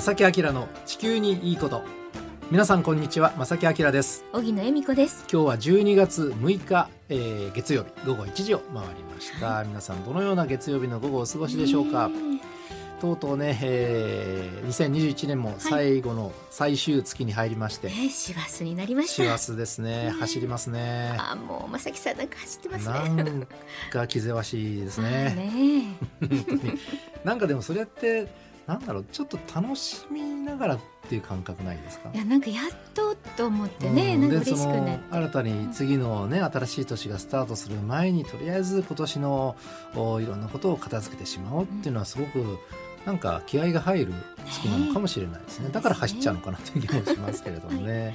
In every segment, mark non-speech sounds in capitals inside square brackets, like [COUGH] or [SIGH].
正木明の地球にいいこと。皆さんこんにちは正木明です。荻野恵美子です。今日は12月6日、えー、月曜日。午後1時を回りました、はい、皆さんどのような月曜日の午後をお過ごしでしょうか、とうとうね、えー、2021年も最後の最終月に入りまして、はい、師走になりました。師走ですね。走りますね。あもう正木さんなんか走ってますね。なんか気ぜわしいですね。[LAUGHS] ね [LAUGHS] なんかでもそれってなんだろうちょっと楽しみながらっていう感覚ないですか？いやなんかやっとと思ってね、うん、なんか嬉しくね。新たに次のね、新しい年がスタートする前にとりあえず今年のおいろんなことを片付けてしまおうっていうのはすごくなんか気合が入る月なのかもしれないですね、ね、だから走っちゃうのかなという気もしますけれどもね。はい。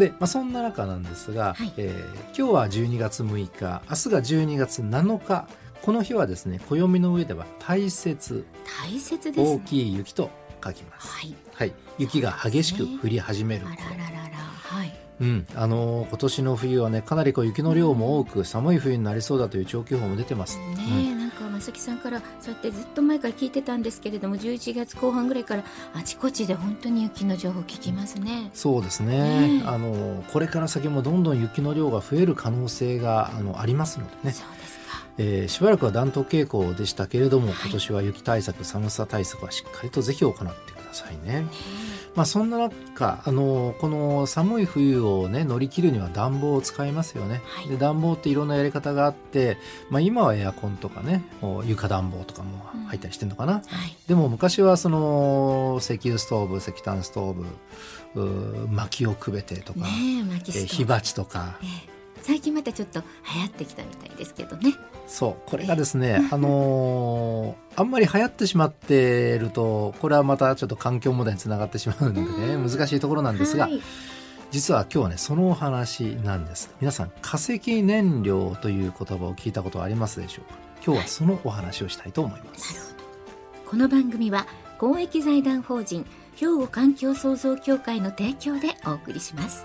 で、まあ、そんな中なんですが、はい、えー、今日は12月6日明日が12月7日この日はですね暦の上では大雪。大雪です、ね、大きい雪と書きます、はい、はい、雪が激しく降り始める。頃、はい。うん、あのー、今年の冬はねかなりこう雪の量も多く、寒い冬になりそうだという長期報も出てます。ね、うん、なんか正木さんからそうやってずっと前から聞いてたんですけれども11月後半ぐらいからあちこちで本当に雪の情報聞きますね。そうですね。ねあのー、これから先もどんどん雪の量が増える可能性があのありますのでね。そうえー、しばらくは暖冬傾向でしたけれども、今年は雪対策寒さ対策はしっかりとぜひ行ってくださいね。まあ、そんな中あのこの寒い冬を、ね、乗り切るには暖房を使いますよね、はい、で暖房っていろんなやり方があって、まあ、今はエアコンとかね床暖房とかも入ったりしてるのかな、うん。はい、でも昔はその石油ストーブ石炭ストーブ薪をくべてとか、ね、え火鉢とか、ね最近またちょっと流行ってきたみたいですけどね。そうこれがですね、あのー、あんまり流行ってしまっているとこれはまたちょっと環境問題につながってしまうのでね難しいところなんですが、はい、実は今日はねそのお話なんです。皆さん化石燃料という言葉を聞いたことはありますでしょうか？今日はそのお話をしたいと思います、はい、この番組は公益財団法人兵庫環境創造協会の提供でお送りします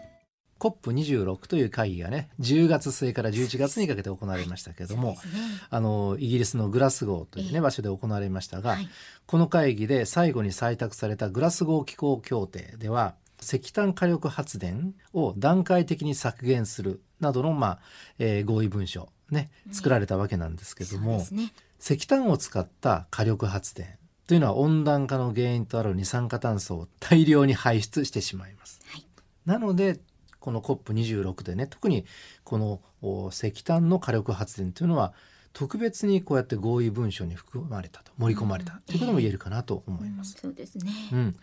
COP26 という会議がね10月末から11月にかけて行われましたけれども、ね、あのイギリスのグラスゴーという、ね、場所で行われましたが、はい、この会議で最後に採択されたグラスゴー気候協定では石炭火力発電を段階的に削減するなどの、まあえー、合意文書、ね、作られたわけなんですけども、ね、石炭を使った火力発電というのは温暖化の原因となる二酸化炭素を大量に排出してしまいます。はい、なのでこの COP26 でね特にこの石炭の火力発電というのは特別にこうやって合意文書に含まれたと盛り込まれたということも言えるかなと思います。うん。うん、そうですね、うん。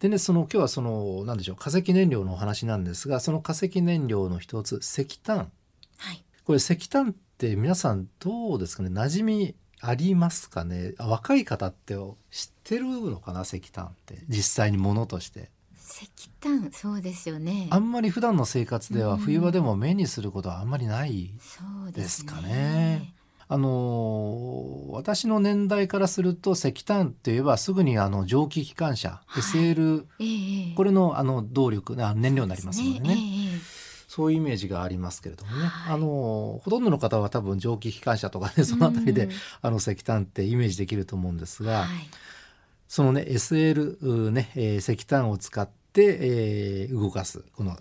でね、その今日はその何でしょう化石燃料のお話なんですがその化石燃料の一つ石炭、はい、これ石炭って皆さんどうですかね馴染みありますかね？若い方って知ってるのかな石炭って実際にものとして石炭そうですよね。あんまり普段の生活では冬場でも目にすることはあんまりないですかね。ね。あの私の年代からすると石炭といえばすぐにあの蒸気機関車、はい、SL、えー、これのあの動力燃料になりますのでね。そういうイメージがありますけれどもね、はい、あのほとんどの方は多分蒸気機関車とかねその辺りで、あの石炭ってイメージできると思うんですが、はい、そのね SL ね、えー、石炭を使って、えー、動かすこの、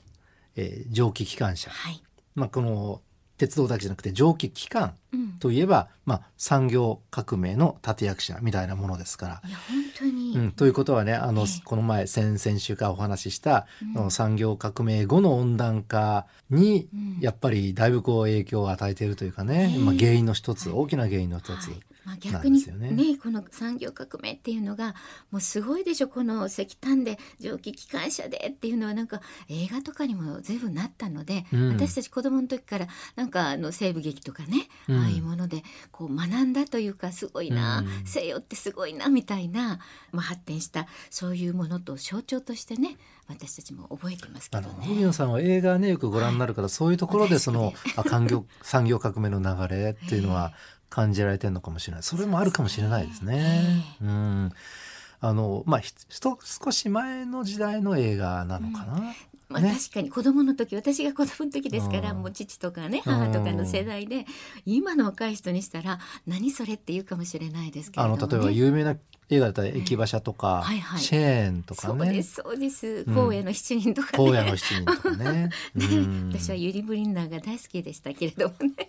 えー、蒸気機関車、はい、まあ、この鉄道だけじゃなくて蒸気機関といえば、うん、まあ、産業革命の立役者みたいなものですから。いや本当に、うん、ということはねあの、えー、この前先々週からお話しした、うん、産業革命後の温暖化に、やっぱりだいぶこう影響を与えているというかね、えー、まあ、原因の一つ、大きな原因の一つ。はいまあ、逆にね、ね、この産業革命っていうのがもうすごいでしょこの石炭で蒸気機関車でっていうのはなんか映画とかにも随分なったので、うん、私たち子供の時からなんかあの西部劇とかね、うん、ああいうものでこう学んだというかすごいな、うん、西洋ってすごいなみたいな、まあ、発展したそういうものと象徴としてね私たちも覚えてますけどね。海野さんは映画ねよくご覧になるから、はい、そういうところでその [LAUGHS] 産業産業革命の流れっていうのは [LAUGHS] 感じられてるのかもしれない。それもあるかもしれないですね。うん。あのまあ少し前の時代の映画なのかな？まあ、確かに子供の時私が子供の時ですからもう父とかね母とかの世代で今の若い人にしたら何それって言うかもしれないですけど、ね、あの例えば有名な映画だったら駅馬車とか、はいはい、シェーンとかね。そうですそうです。荒野の七人とかね、荒野の七人とかね。[LAUGHS] 私はユリ・ブリンナーが大好きでしたけれどもね。あ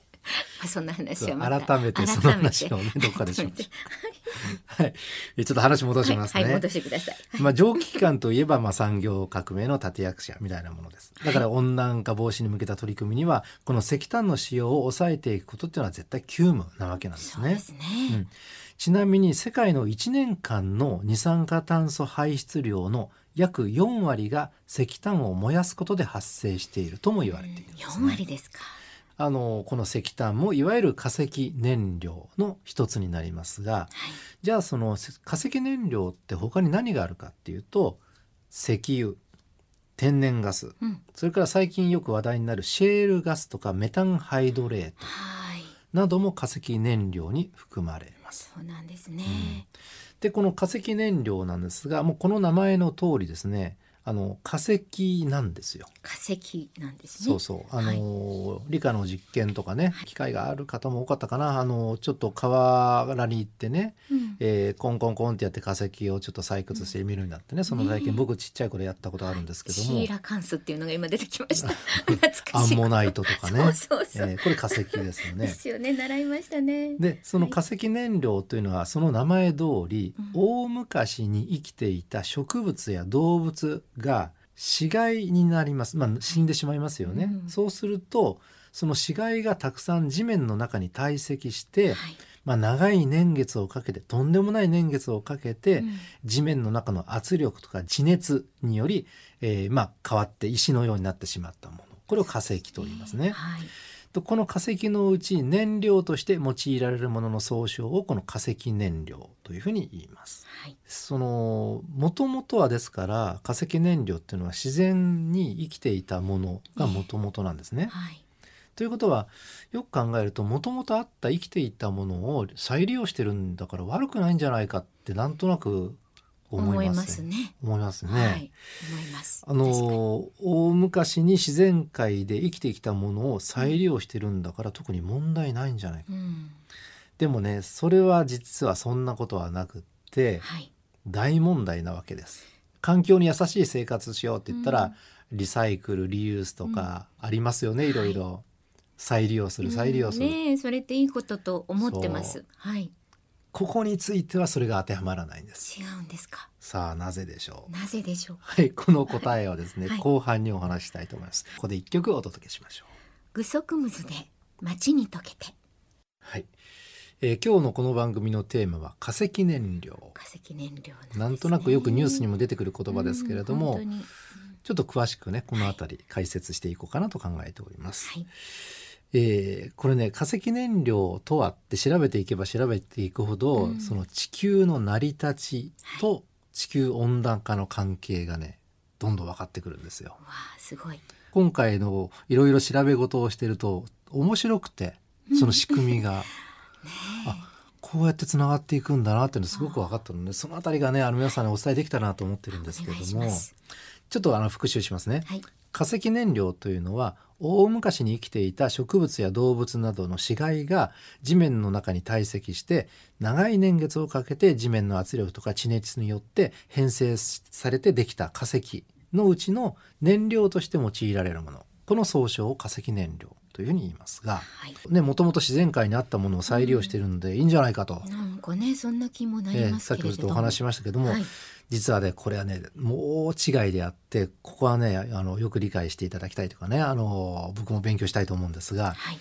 そんな話はまた改めてその話をねどっかでしましょう。はい、ちょっと話戻しますね。はい、はい、戻してください。まあ蒸気機関といえばまあ産業革命の立役者みたいなものです。だから温暖化防止に向けた取り組みにはこの石炭の使用を抑えていくことっていうのは絶対急務なわけなんですね。ですね。うんちなみに世界の1年間の二酸化炭素排出量の約4割が石炭を燃やすことで発生しているとも言われているんです、ね、4割ですか。あのこの石炭もいわゆる化石燃料の一つになりますが、はい、じゃあその化石燃料って他に何があるかっていうと石油天然ガス、うん、それから最近よく話題になるシェールガスとかメタンハイドレートなども化石燃料に含まれます。そうなんですね、うん、でこの化石燃料なんですがもうこの名前の通りですねあの化石なんですよ。化石なんですね。そうそう。あの、はい、理科の実験とかね、機会がある方も多かったかな。あのちょっと河原に行ってね、うん、えー、コンコンコンってやって化石をちょっと採掘してみるんだってね。その体験、ね、僕ちっちゃい頃やったことあるんですけども。シーラカンスっていうのが今出てきました。[LAUGHS] アンモナイトとかね。[LAUGHS] そうそえー、これ化石ですよね。ですよね。習いましたね。で、その化石燃料というのはその名前通り、はい、大昔に生きていた植物や動物が死骸になります、まあ、死んでしまいますよね、うん、そうするとその死骸がたくさん地面の中に堆積して、はい、まあ、長い年月をかけてとんでもない年月をかけて、うん、地面の中の圧力とか地熱により、えー、まあ、変わって石のようになってしまったもの。これを化石と言いますね。はい。とこの化石のうち燃料として用いられるものの総称をこの化石燃料というふうに言います。はい、その元々はですから化石燃料っていうのは自然に生きていたものが元々なんですね。ねはい、ということはよく考えるともともとあった生きていたものを再利用してるんだから悪くないんじゃないかってなんとなく思いますね。思いますね。はい、思います。あの大昔に自然界で生きてきたものを再利用してるんだから、うん、特に問題ないんじゃないか、うん、でもねそれは実はそんなことはなくって、はい、大問題なわけです。環境に優しい生活しようって言ったら、うん、リサイクルリユースとかありますよね、い。ろいろ。再利用する再利用する、ねそれっていいことと思ってます。はいここについてはそれが当てはまらないんです。違うんですか？さあなぜでしょう？なぜでしょう？はいこの答えはですね、はい、後半にお話したいと思います。ここで一曲お届けしましょう。具足むずで街に溶けて。はい。えー、今日のこの番組のテーマは化石燃料。化石燃料な、ね,、んとなくよくニュースにも出てくる言葉ですけれども、ちょっと詳しくねこの辺り解説していこうかなと考えております、はいえー、これね化石燃料とはって調べていけば調べていくほど、うん、その地球の成り立ちと地球温暖化の関係がねどんどん分かってくるんですよ。わあすごい。今回のいろいろ調べ事をしてると面白くてその仕組みが、[LAUGHS] あこうやってつながっていくんだなっていうのすごく分かったのでその辺りがねあの皆さんにお伝えできたなと思ってるんですけれどもちょっとあの復習しますね。はい、化石燃料というのは大昔に生きていた植物や動物などの死骸が地面の中に堆積して長い年月をかけて地面の圧力とか地熱によって変成されてできた化石のうちの燃料として用いられるもの。この総称を化石燃料。というふうに言いますが、はい、ねもともと自然界にあったものを再利用してるんでいいんじゃないかと、うん、なんかねそんな気もなりますけれども、えー、さっきちょっとお話しましたけども、はい。実はねこれはねもう違いであってここはねあのよく理解していただきたいとかねあの僕も勉強したいと思うんですが、はい、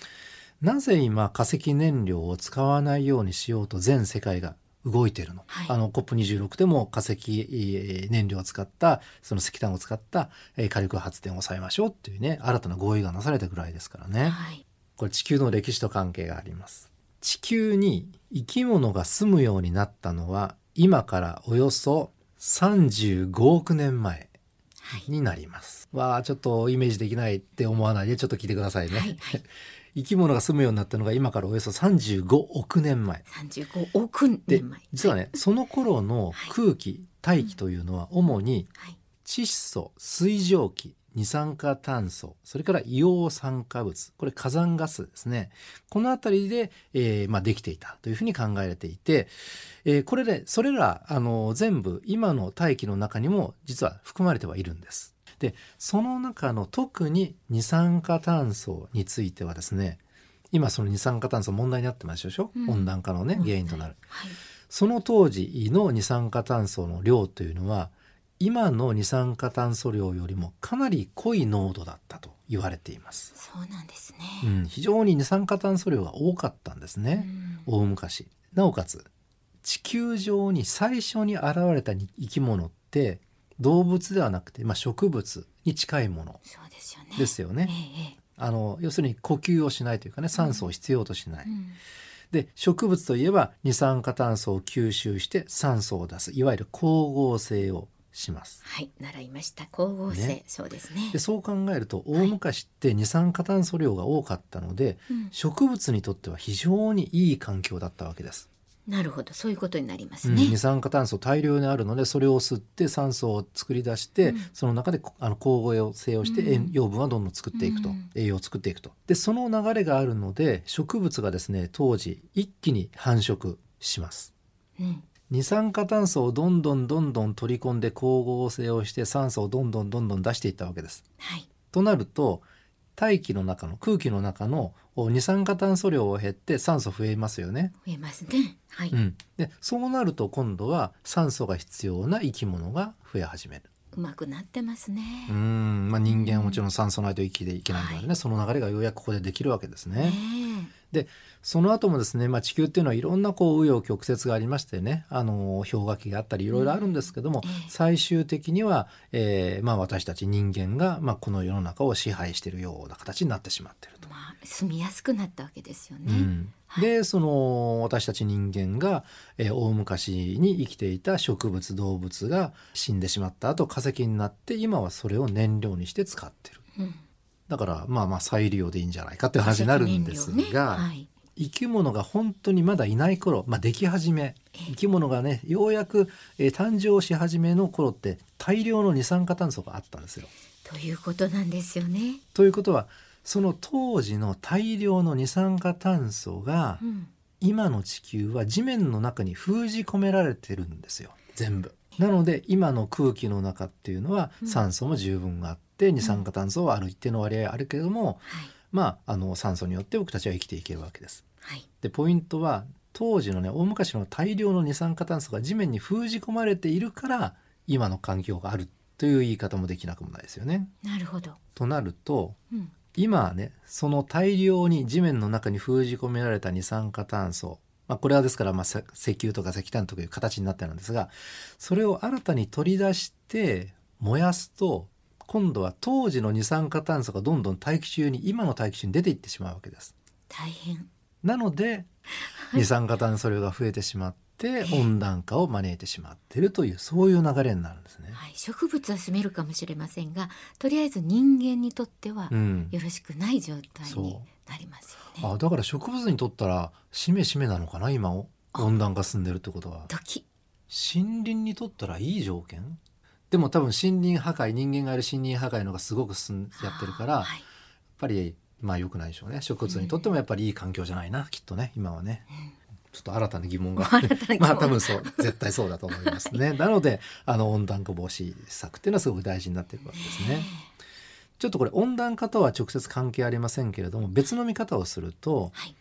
なぜ今化石燃料を使わないようにしようと全世界が動いているの。はいあの COP26 でも化石えー燃料を使ったその石炭を使ったえー火力発電を抑えましょうっていうね新たな合意がなされたぐらいですからね。はい。これ地球の歴史と関係があります。地球に生き物が住むようになったのは今からおよそ35億年前はい。になります。わあちょっとイメージできないって思わないでちょっと聞いてくださいね。はいはい [LAUGHS] 生き物が住むようになったのが今からおよそ35億年前。三十五億で年前。実はね、その頃の空気、大気というのは主にはい。窒素水蒸気二酸化炭素それから硫黄酸化物これ火山ガスですねこの辺りで、えーまあ、できていたというふうに考えられていて、えーこれでそれらあの全部今の大気の中にも実は含まれてはいるんです。でその中の特に二酸化炭素についてはですね今その二酸化炭素問題になってますでしょ、うん温暖化のね原因となる。はい。その当時の二酸化炭素の量というのは今の二酸化炭素量よりもかなり濃い濃度だったと言われています。そうなんですね。うん、非常に二酸化炭素量が多かったんですね、うん大昔。なおかつ地球上に最初に現れた生き物って動物ではなくて、まあ、植物に近いものですよね。よね。えええあの要するに呼吸をしないというかね酸素を必要としない。えうんで植物といえば二酸化炭素を吸収して酸素を出すいわゆる光合成をします。はい、習いました。光合成、ねそうですねで。そう考えると大昔って二酸化炭素量が多かったので、うん植物にとっては非常にいい環境だったわけです。なるほど、そういうことになりますうん。ね。二酸化炭素大量にあるのでそれを吸って酸素を作り出して、うん。その中でこあの光合成をしてうん。栄養分はどんどん作っていくと、うん。栄養を作っていくと。でその流れがあるので植物がですね当時一気に繁殖します。うん、二酸化炭素をどんどんどんどん取り込んで光合成をして酸素をどんどんどんどん出していったわけです。はい、となると大気の中の空気の中のお二酸化炭素量を減って酸素増えますよね。増えますね。はい、う、ん、でそうなると今度は酸素が必要な生き物が増え始める。うまくなってますね。うーんまあ、人間はもちろん酸素ないと生きていけないのでね、その流れがようやくここでできるわけですね。ねでその後もですね、まあ、地球っていうのはいろんなこう紆余曲折がありましてねあの氷河期があったりいろいろあるんですけども、うんええ最終的には、えーまあ、私たち人間が、まあ、この世の中を支配しているような形になってしまっていると。まあ住みやすくなったわけですよね。うんでその私たち人間が、えー大昔に生きていた植物動物が死んでしまった後化石になって今はそれを燃料にして使ってる。うん、だからまあまあ再利用でいいんじゃないかっていう話になるんです化石燃料ね。が、はい、生き物が本当にまだいない頃、まあ、でき始め。生き物がねようやく、えー誕生し始めの頃って大量の二酸化炭素があったんですよ。ということなんですよね。ということはその当時の大量の二酸化炭素がうん、今の地球は地面の中に封じ込められてるんですよ。全部。なので今の空気の中っていうのはうん。酸素も十分あって二酸化炭素はある一定の割合あるけれども、はい、まああの酸素によって僕たちは生きていけるわけです。はい、でポイントは当時のね大昔の大量の二酸化炭素が地面に封じ込まれているから今の環境があるという言い方もできなくもないですよね。なるほど。となるとうん、今はねその大量に地面の中に封じ込められた二酸化炭素、まあ、これはですからまあせ石油とか石炭という形になってるんですがそれを新たに取り出して燃やすと今度は当時の二酸化炭素がどんどん大気中に今の大気中に出ていってしまうわけです。大変。なので [LAUGHS] 二酸化炭素量が増えてしまって温暖化を招いてしまっているというそういう流れになるんですね。はい、植物は住めるかもしれませんが、とりあえず人間にとってはうん、よろしくない状態にそなりますよね。あだから植物にとったらしめしめなのかな今を温暖化進んでるってことは時、森林にとったらいい条件？でも多分森林破壊人間がやる森林破壊のがすごく進んやってるから、やっはい、ぱりまあ良くないでしょうね。植物にとってもやっぱりいい環境じゃないな、きっとね今はね。ちょっと [LAUGHS] 新たな疑問が。まあ多分そう絶対そうだと思いますね。[LAUGHS] なのであの温暖化防止策っていうのはすごく大事になっていくわけですね。ちょっとこれ温暖化とは直接関係ありませんけれども別の見方をするとはい、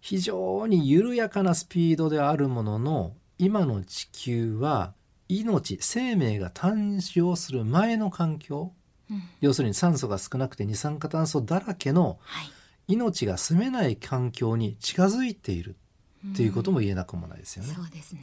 非常に緩やかなスピードであるものの今の地球は命生命が誕生する前の環境うん、要するに酸素が少なくて二酸化炭素だらけのはい、命が住めない環境に近づいているっていうことも言えなくもないですよね。そうですね。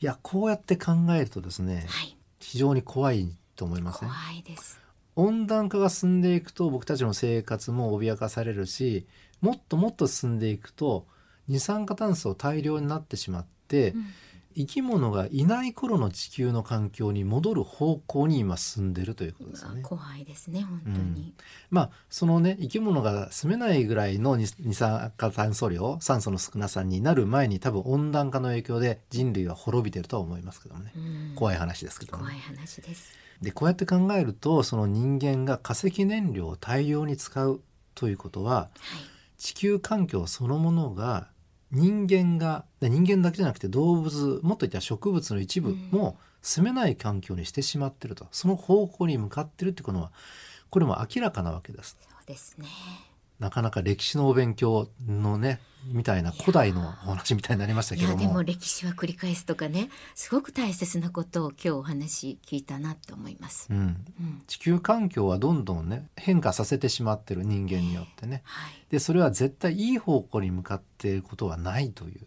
いやこうやって考えるとですね、はい。非常に怖いと思いますね怖。いです。温暖化が進んでいくと僕たちの生活も脅かされるしもっともっと進んでいくと二酸化炭素大量になってしまって、うん生き物がいない頃の地球の環境に戻る方向に今進んでるということですよね。怖いですね本当に。まあそのね生き物が住めないぐらいの二二酸化炭素量酸素の少なさになる前に多分温暖化の影響で人類は滅びてるとは思いますけどもね、うん怖い話ですけどね怖い。話です。でこうやって考えるとその人間が化石燃料を大量に使うということははい。地球環境そのものが人間がで人間だけじゃなくて動物もっと言ったら植物の一部も住めない環境にしてしまってるとその方向に向かってるってことはこれも明らかなわけです。そうですね。なかなか歴史のお勉強のねみたいな古代のお話みたいになりましたいやでけどもも歴史は繰り返すとかねすごく大切なことを今日お話聞いたなと思います。うん、うん。地球環境はどんどんね変化させてしまってる人間によってねはい。でそれは絶対いい方向に向かっていることはないという、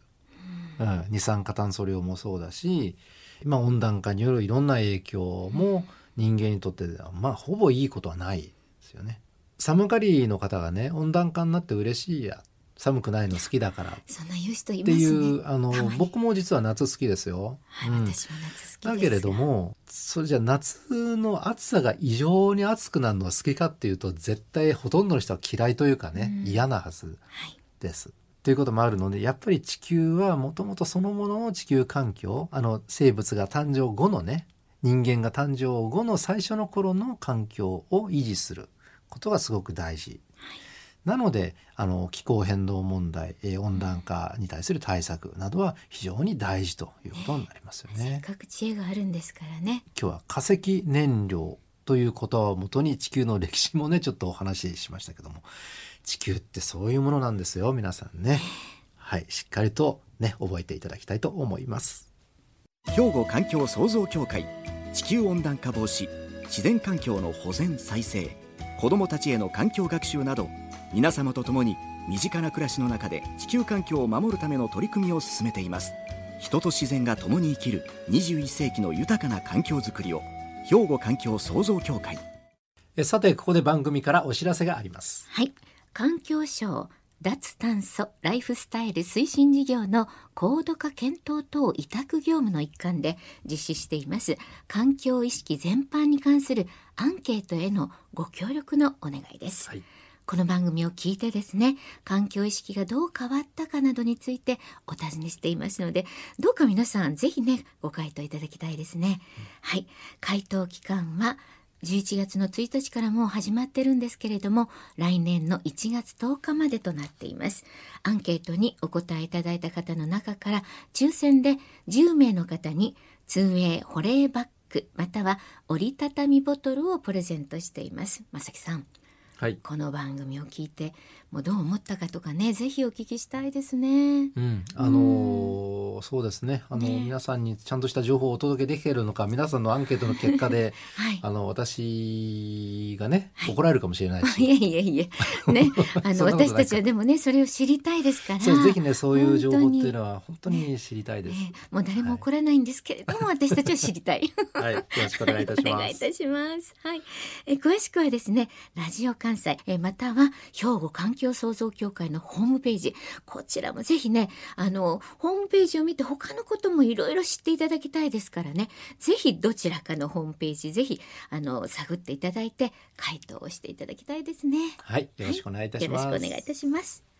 うん、二酸化炭素量もそうだし、まあ、温暖化によるいろんな影響も人間にとってはまあほぼいいことはないですよね。寒がりの方がね温暖化になって嬉しいや寒くないの好きだからっそんな言う人いていますね。うあのたまに僕も実は夏好きですよ。はい、うん私も夏好きです。だけれど。もそれじゃ夏の暑さが異常に暑くなるのが好きかっていうと絶対ほとんどの人は嫌いというかね、うん嫌なはずはい。です。ということもあるのでやっぱり地球はもともとそのものの地球環境あの生物が誕生後のね人間が誕生後の最初の頃の環境を維持することがすごく大事。なのであの気候変動問題、えー温暖化に対する対策などは非常に大事ということになりますよせっね。かく知恵があるんですからね。今日は化石燃料という言葉をもとに地球の歴史もねちょっとお話ししましたけども地球ってそういうものなんですよ皆さんねはいしっかりとね覚えていただきたいと思います兵庫環境創造協会地球温暖化防止自然環境の保全再生子どもたちへの環境学習など皆様と共に身近な暮らしの中で地球環境を守るための取り組みを進めています。人と自然が共に生きる21世紀の豊かな環境づくりを兵庫環境創造協会。えさてここで番組からお知らせがあります。はい。環境省脱炭素ライフスタイル推進事業の高度化検討等委託業務の一環で実施しています。環境意識全般に関するアンケートへのご協力のお願いです。はい。この番組を聞いてですね環境意識がどう変わったかなどについてお尋ねしていますのでどうか皆さんぜひねご回答いただきたいですね、はい。回答期間は11月の1日からもう始まってるんですけれども来年の1月10日までとなっています。アンケートにお答えいただいた方の中から抽選で10名の方に 2way 保冷バッグまたは折りたたみボトルをプレゼントしています。まさきさん。はい、この番組を聞いてもうどう思ったかとかねぜひお聞きしたいですね。うん、あのーそうですねあのね皆さんにちゃんとした情報をお届けできているのか皆さんのアンケートの結果で [LAUGHS] はい。あの私がね怒られるかもしれないし、[LAUGHS] いえいえいえ [LAUGHS] ねあの私たちはでもねそれを知りたいですから。ぜひねそういう情報っていうは、のは本当に知りたいです。ねもう誰も怒らないんですけれども、私たちは知りたい。はい、よろしくお願いいたしおます。願いいたします。はい。え詳しくはですね、ラジオ関西、えまたは兵庫環境創造協会のホームページ、こちらもぜひね、あの、ホームページを見て他のこともいろいろ知っていただきたいですからね、ぜひどちらかのホームページ、ぜひ、あの、探っていただいて、回答をしていただきたいですね。はい、よろしくお願いいたします。よろしくお願いいたします。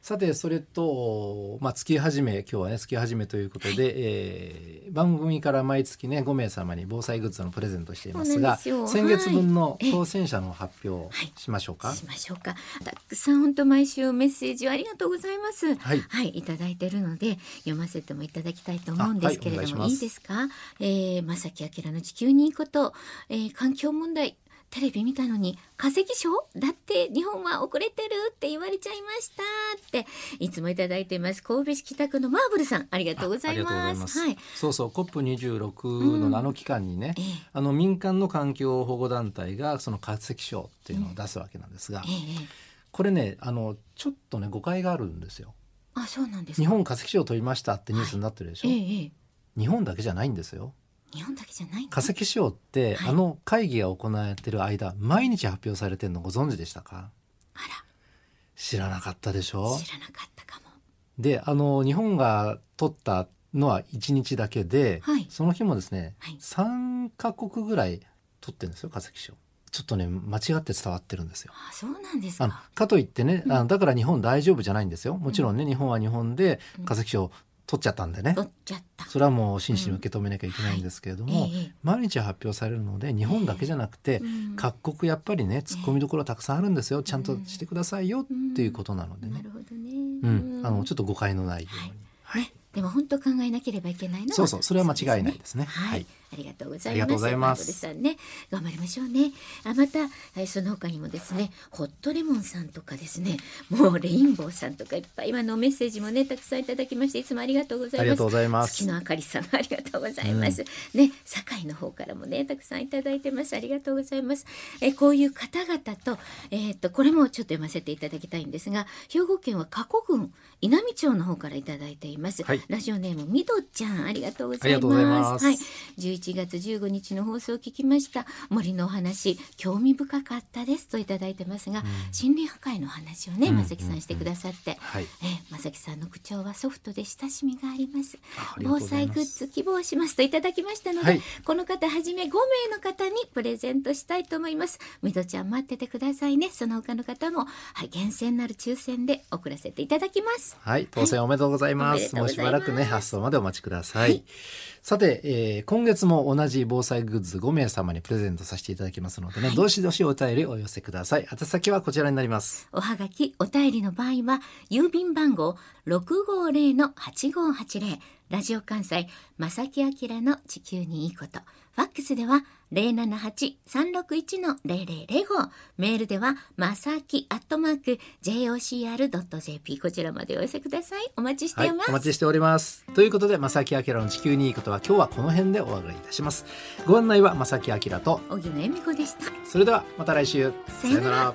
さてそれと、まあ、月始め今日はね月始めということで、えー番組から毎月ね5名様に防災グッズのプレゼントしていますが先月分のはい当選者の発表はいしましょうか？しましょうか。たくさん本当毎週メッセージをありがとうございます。はいはい、いただいてるので読ませてもいただきたいと思うんですけれども、はいいいですか？えー、正木明の地球にいいこと、えー、環境問題。テレビ見たのに化石賞だって日本は遅れてるって言われちゃいましたっていつもいただいています。神戸市北区のマーブルさんありがとうございまます。す。はい。そうそう COP26 のあの期間にね、ええあの民間の環境保護団体がその化石賞っていうのを出すわけなんですが、ええこれねあのちょっとね誤解があるんですよ。あそうなんですか。日本化石賞を取りましたってニュースになってるでしょ、ええええ。日本だけじゃないんですよ日本だけじゃないの化石賞って、はい。あの会議が行われてる間毎日発表されてるのご存知でしたか？あ知らなかったでしょ？ら知らなかったかも。であの日本が取ったのは1日だけで、はい。その日もですね、はい。3カ国ぐらい取ってるんですよ化石賞ちょっとね間違って伝わってるんですよ。あそうなんですか。かといってね、あのだから日本大丈夫じゃないんですよ。もちろんね、日本は日本で化石賞取っちゃったんでね、取っちゃった。それはもう真摯に受け止めなきゃいけないんですけれども、はい。ええ。毎日発表されるので日本だけじゃなくて、うん。各国やっぱりね突っ込みどころたくさんあるんですよ、ちゃんとしてくださいよっていうことなのでね、なるほどね。うん。あのちょっと誤解のないように、はい。でも本当考えなければいけないのはそうそう。それは間違いないですね。はい、はいありがとうございます。ありがとうございますね、頑張りましょうね。あ、また、えーその他にもですね、ホットレモンさんとかですね、もうレインボーさんとかいっぱい今のメッセージもね、たくさんいただきまして、いつもありがとうございます。ありがとうございます月のあかりさん、ありがとうございます。ね、堺の方からもね、たくさんいただいてます。ありがとうございます。えーこういう方々と、えーっと、これもちょっと読ませていただきたいんですが、兵庫県は加古郡稲美町の方からいただいています。はいラジオネームみどちゃん、ありがとうございます。ありがとうございますはい。11月15日の放送を聞きました。森のお話興味深かったです。といただいてますが、森林破壊の話をねうん正木さんしてくださって、はい。えー正木さんの口調はソフトで親しみがあります。防災グッズ希望しますといただきましたので、はい。この方はじめ5名の方にプレゼントしたいと思います。みどちゃん待っててくださいね。その他の方もはい厳選なる抽選で送らせていただきます。はい、当選おめでとうございま。す。とうもうしばらくね、発送までお待ちください。はいさて、えー今月も同じ防災グッズ5名様にプレゼントさせていただきますのでね、どしどしお便りお寄せください。宛先はこちらになります。おはがき、お便りの場合は、郵便番号650-8580、ラジオ関西、正木明の地球にいいこと。ファックスでは、078-361-0005。メールでは、まさきアットマーク、jocr.jp。こちらまでお寄せください。お待ちしてはいいま、す。お待ちしております。ということで、正木明の地球にいいことは今日はこの辺でお別れいたします。ご案内は正木明と、小木野恵美子でした。それではまた来週。さよなら